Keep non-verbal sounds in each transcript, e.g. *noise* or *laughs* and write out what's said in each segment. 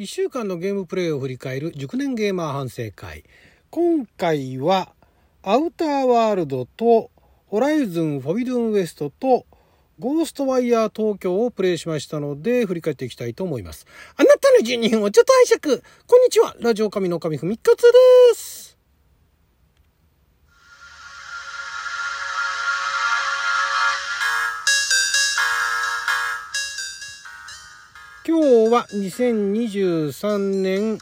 1週間のゲームプレイを振り返る熟年ゲーマー反省会。今回はアウターワールドとホライズンフォビドゥンウエストとゴーストワイヤー東京をプレイしましたので振り返っていきたいと思います。あなたの12分をちょっと拝借。こんにちは。ラジオ神の神ふみかつです。は2023年、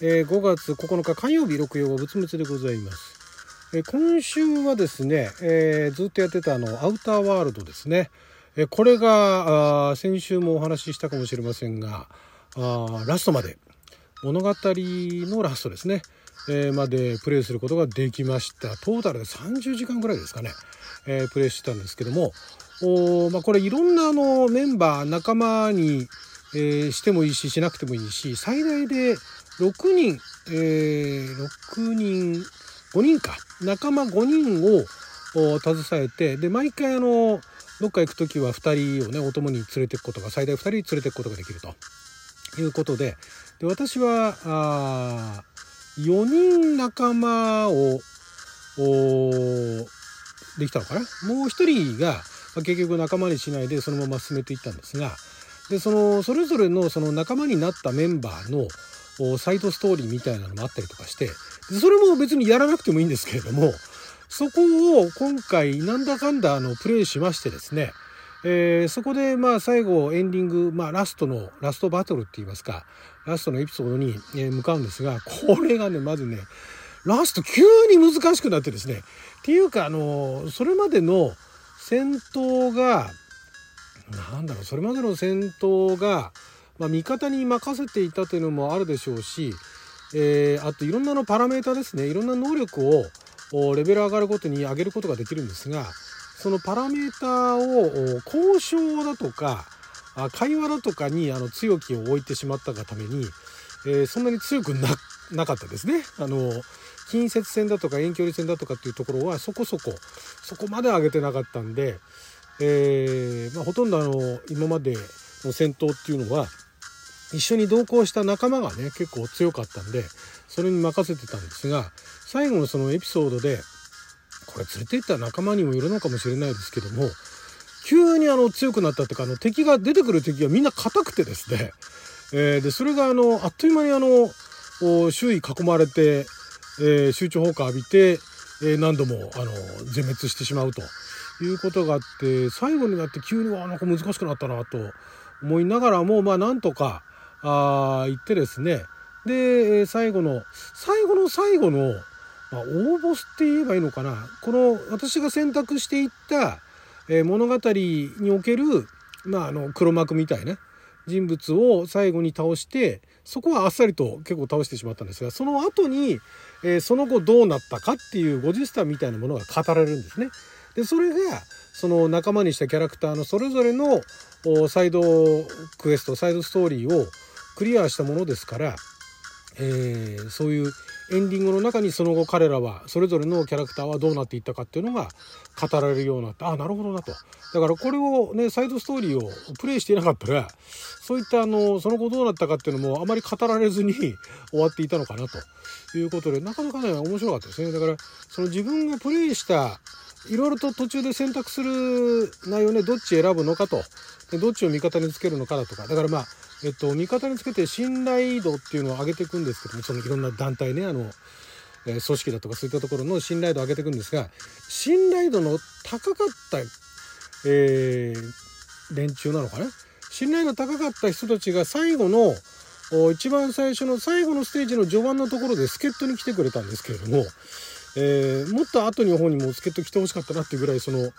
えー5月9日火曜日6曜仏滅でございます。え今週はですね、えーずっとやってたあのアウターワールドですね。えこれがあ先週もお話ししたかもしれませんがあラストまで物語のラストですね、えーまでプレイすることができましたトータルで30時間ぐらいですかね、えープレイしてたんですけどもおまあ、これいろんなあのメンバー仲間に、えーしてもいいししなくてもいいし最大で6人、えー6人5人か。仲間5人をお携えてで毎回あのどっか行く時は2人をねお供に連れていくことが最大2人連れていくことができると。いうことでで私はあ4人仲間をおできたのかな。もう1人が、まあ結局仲間にしないでそのまま進めていったんですがでそのそれぞれのその仲間になったメンバーのサイドストーリーみたいなのもあったりとかしてでそれも別にやらなくてもいいんですけれどもそこを今回なんだかんだあのプレイしましてですね、えーそこでまあ最後エンディング、まあ、ラストのラストバトルって言いますかラストのエピソードにえ向かうんですがこれがねまずねラスト急に難しくなってですねっていうかあのそれまでの戦闘がなんだろうそれまでの戦闘が、まあ、味方に任せていたというのもあるでしょうし、えーあといろんなのパラメータですねいろんな能力をレベル上がるごとに上げることができるんですがそのパラメータを交渉だとか会話だとかにあの強きを置いてしまったがために、えーそんなに強くななかったですね。あの近接戦だとか遠距離戦だとかっていうところはそこそこそこまで上げてなかったんで、えーまあ、ほとんどあの今までの戦闘っていうのは一緒に同行した仲間がね結構強かったんでそれに任せてたんですが最後のそのエピソードでこれ連れて行った仲間にもよるのかもしれないですけども急にあの強くなったっていうかあの敵が出てくる敵がみんな硬くてですね、えーでそれがあのあっという間にあの周囲囲まれて、えー集中砲火浴びて、えー何度もあの全滅してしまうと。いうことがあって最後になって急にわあなんか難しくなったなと思いながらもまあなんとかあー言ってですねで最後の最後の最後の、まあ、大ボスって言えばいいのかなこの私が選択していった、えー物語における、まあ、あの黒幕みたいな人物を最後に倒してそこはあっさりと結構倒してしまったんですがその後に、えーその後どうなったかっていう50スタみたいなものが語られるんですね。でそれがその仲間にしたキャラクターのそれぞれのサイドクエストサイドストーリーをクリアしたものですから、えーそういうエンディングの中にその後彼らはそれぞれのキャラクターはどうなっていったかっていうのが語られるようになってあなるほどなと。だからこれをねサイドストーリーをプレイしていなかったらそういったあのその後どうなったかっていうのもあまり語られずに *laughs* 終わっていたのかなということでなかなかね面白かったですね。だからその自分がプレイしたいろいろと途中で選択する内容ねどっち選ぶのかと。でどっちを味方につけるのかだとか。だからまあえっと味方につけて信頼度っていうのを上げていくんですけどもそのいろんな団体ねあの、えー組織だとかそういったところの信頼度を上げていくんですが信頼度の高かった、えー連中なのかな？信頼度高かった人たちが最後の一番最初の最後のステージの序盤のところで助っ人に来てくれたんですけれども、えーもっと後に方にも助っ人来てほしかったなっていうぐらいその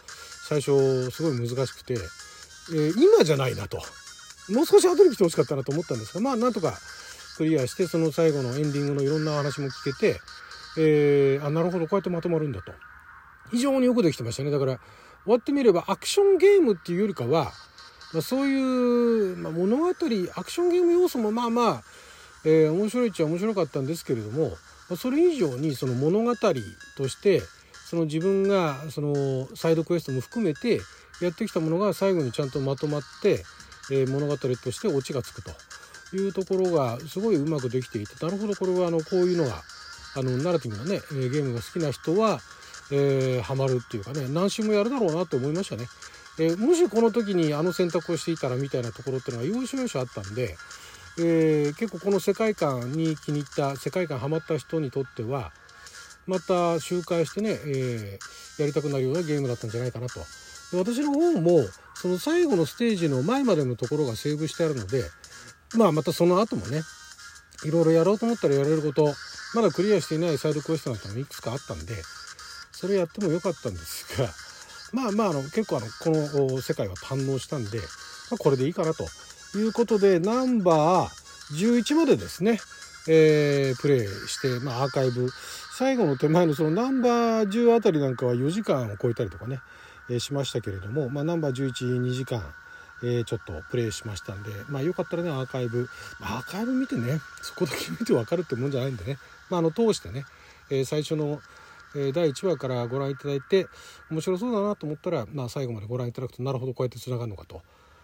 最初すごい難しくて、えー今じゃないなと。もう少し後に来てほしかったなと思ったんですがまあなんとかクリアしてその最後のエンディングのいろんな話も聞けて、えーあなるほどこうやってまとまるんだと。非常によくできてましたね。だから終わってみればアクションゲームっていうよりかは、まあ、そういう、まあ、物語アクションゲーム要素もまあまあ、えー面白いっちゃ面白かったんですけれども、それ以上にその物語としてその自分がそのサイドクエストも含めてやってきたものが最後にちゃんとまとまって、え物語としてオチがつくというところがすごいうまくできていてなるほどこれはあのこういうのがあのナラティブなねゲームが好きな人は、えー、ハマるっていうかね何周もやるだろうなって思いましたね。え、もしこの時にあの選択をしていたらみたいなところっていうのが要所要所あったんで、えー、結構この世界観に気に入った世界観ハマった人にとってはまた周回してね、えー、やりたくなるようなゲームだったんじゃないかなと。で私の方もその最後のステージの前までのところがセーブしてあるのでまあまたその後もねいろいろやろうと思ったらやれることまだクリアしていないサイドクエストなんてのもいくつかあったんでそれやってもよかったんですがまあまああの結構あのこの世界は堪能したんで、まあ、これでいいかなということでナンバー11までですね、えー、プレイして、まあ、アーカイブ。最後の手前のそのナンバー10あたりなんかは4時間を超えたりとかね、えー、しましたけれども、まあ、ナンバー112時間えー、ちょっとプレイしましたんで、まあ、よかったらねアーカイブ、アーカイブ見てねそこだけ見て分かるってもんじゃないんでね、まあ、あの通してね、え、最初の、第1話からご覧いただいて面白そうだなと思ったら、まあ、最後までご覧いただくとなるほどこうやってつながるのかと。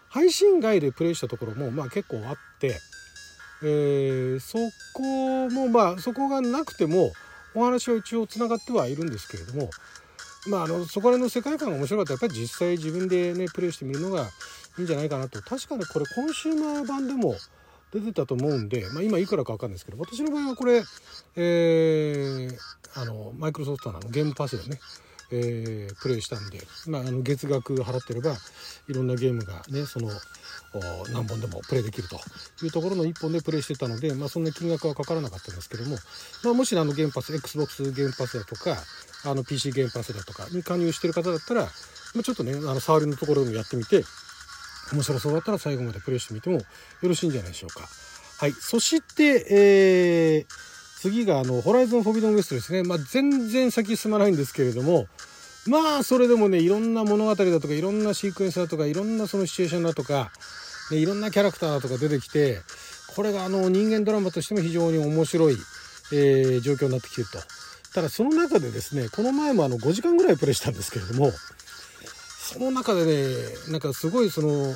配信外でプレイしたところも、まあ、結構あって、えー、そこもまあそこがなくてもお話は一応つながってはいるんですけれどもまあ、あのそこら辺の世界観が面白かったらやっぱり実際自分でねプレイしてみるのがいいんじゃないかなと。確かにこれコンシューマー版でも出てたと思うんで、まあ、今いくらか分かんないですけど私の場合はこれ、え、あのマイクロソフトのゲームパスでね、えー、プレイしたんで、まあ、あの月額払ってればいろんなゲームがねその何本でもプレイできるというところの1本でプレイしてたので、まあ、そんな金額はかからなかったんですけども、まあ、もしあのゲームパス XBOX ゲームパスだとかあの PC ゲームパスだとかに加入してる方だったら、ま、ちょっとねあの触りのところでもやってみて面白そうだったら最後までプレイしてみてもよろしいんじゃないでしょうか。はい。そして、えー、次があの、ホライゾンフォビドンウエストですね。まあ、全然先進まないんですけれども、まあ、それでもね、いろんな物語だとか、いろんなシークエンスだとか、いろんなそのシチュエーションだとか、ね、いろんなキャラクターだとか出てきて、これがあの、人間ドラマとしても非常に面白い、えー、状況になってきてると。ただ、その中でですね、この前もあの、5時間ぐらいプレイしたんですけれども、その中でね、なんかすごいその、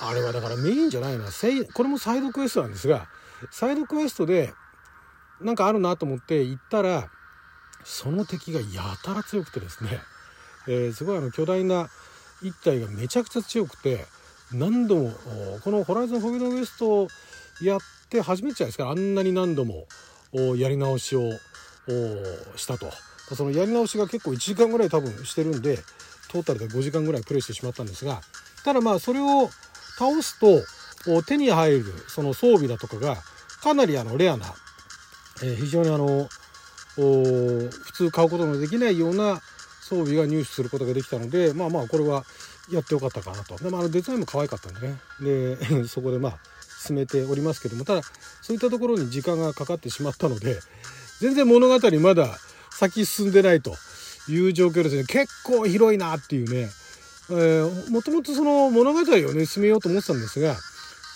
あれはだからメインじゃないな、これもサイドクエストなんですが、サイドクエストでなんかあるなと思って行ったら、その敵がやたら強くてですね、えー、すごいあの巨大な一体がめちゃくちゃ強くて、何度も、このホライゾンフォビドウエストやって初めてじゃないですか、あんなに何度もやり直しをしたと。そのやり直しが結構1時間ぐらい多分してるんで、トータルで5時間ぐらいプレイしてしまったんですがただまあそれを倒すと手に入るその装備だとかがかなりあのレアな、え、非常にあの普通買うことのできないような装備が入手することができたのでまあまあこれはやってよかったかなと。でもあのデザインも可愛かったんでね。で *laughs* そこでまあ進めておりますけども。ただそういったところに時間がかかってしまったので全然物語まだ先進んでないという状況ですね。結構広いなっていうね、えー、もともとその物語をね進めようと思ってたんですが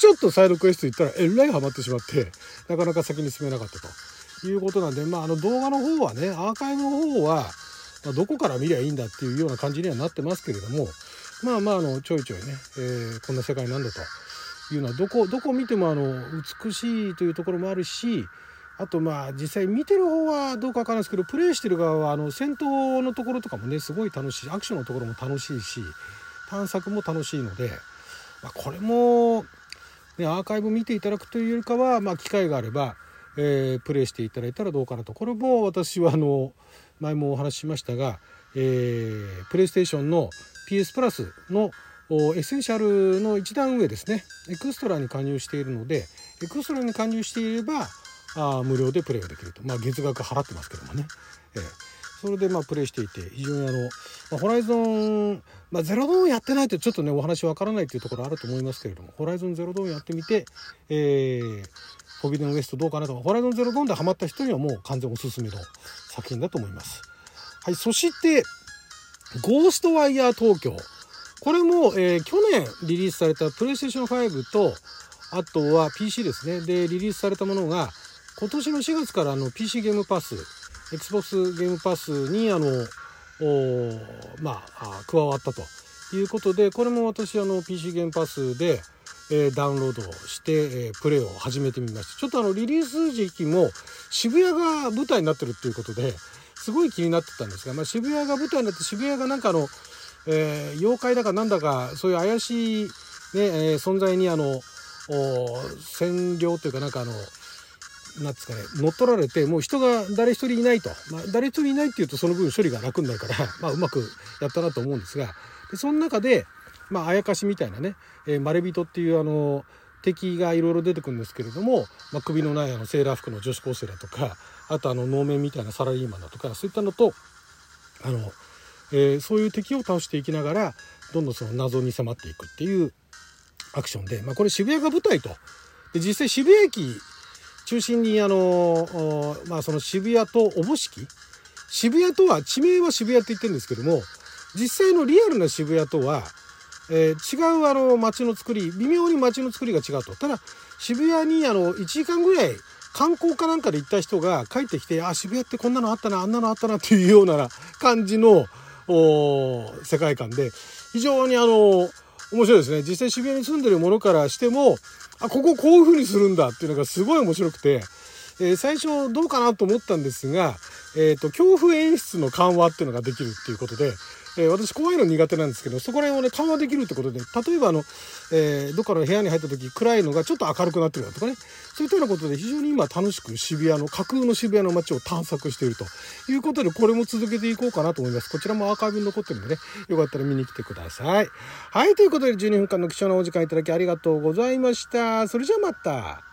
ちょっとサイドクエスト行ったらえらいハマってしまってなかなか先に進めなかったと。いうことなんでまああの動画の方はねアーカイブの方は、まあ、どこから見りゃいいんだっていうような感じにはなってますけれどもまあまああのちょいちょいね、えー、こんな世界なんだというのはどこどこ見てもあの美しいというところもあるしあとまあ実際見てる方はどうかわからないですけどプレイしてる側はあの戦闘のところとかもねすごい楽しいアクションのところも楽しいし探索も楽しいので、まあ、これも、ね、アーカイブ見ていただくというよりかは、まあ、機会があれば、えー、プレイしていただいたらどうかなと。これも私はあの前もお話ししましたが、えー、プレイステーションの PS プラスのエッセンシャルの一段上ですね。エクストラに加入しているのでエクストラに加入していればあ無料でプレイができると、まあ、月額払ってますけどもね、えー、それでまあプレイしていて非常にあの、まあ、ホライゾン、まあ、ゼロドーンやってないとちょっとねお話わからないっていうところあると思いますけれどもホライゾンゼロドーンやってみて、えー、フォビデンウエストどうかなとかホライゾンゼロドンでハマった人にはもう完全おすすめの作品だと思います。はい、そしてゴーストワイヤー東京これも、えー、去年リリースされたプレイステーション5とあとは PC ですねでリリースされたものが今年の4月からあの PC ゲームパス XBOX ゲームパスにあのまあ加わったということでこれも私あの PC ゲームパスで、え、ダウンロードして、え、プレイを始めてみました。ちょっとあのリリース時期も渋谷が舞台になってるっていうことですごい気になってたんですが、まあ、渋谷が舞台になって渋谷がなんかあの、えー、妖怪だかなんだかそういう怪しい、ねえ存在にあの占領というかなんかあのなんですかね乗っ取られてもう人が誰一人いないと、まあ、誰一人いないっていうとその分処理が楽になるから、*laughs* まあ、うまくやったなと思うんですがでその中で、まあ、あやかしみたいなね、えー、マレビトっていうあの敵がいろいろ出てくるんですけれども、まあ、首のないあのセーラー服の女子高生だとかあとあの能面みたいなサラリーマンだとかそういったのとあの、えー、そういう敵を倒していきながらどんどんその謎に迫っていくっていうアクションで、まあ、これ渋谷が舞台と。で実際渋谷駅中心にあの、まあ、その渋谷とおぼしき渋谷とは地名は渋谷って言ってるんですけども実際のリアルな渋谷とは、えー、違うあの街の作り微妙に街の作りが違うと。ただ渋谷にあの1時間ぐらい観光かなんかで行った人が帰ってきてあ渋谷ってこんなのあったなあんなのあったなっていうような感じの世界観で非常にあの面白いですね。実際渋谷に住んでるものからしてもあこここういう風にするんだっていうのがすごい面白くて、えー、最初どうかなと思ったんですが、えーと、恐怖演出の緩和っていうのができるっていうことで、えー、私怖いの苦手なんですけどそこら辺をね緩和できるってことで例えばあの、えー、どっかの部屋に入った時暗いのがちょっと明るくなってるだとかねそういったようなことで非常に今楽しく渋谷の架空の渋谷の街を探索しているということでこれも続けていこうかなと思います。こちらもアーカイブに残ってるんでねよかったら見に来てください。はいということで12分間の貴重なお時間いただきありがとうございました。それじゃあまた。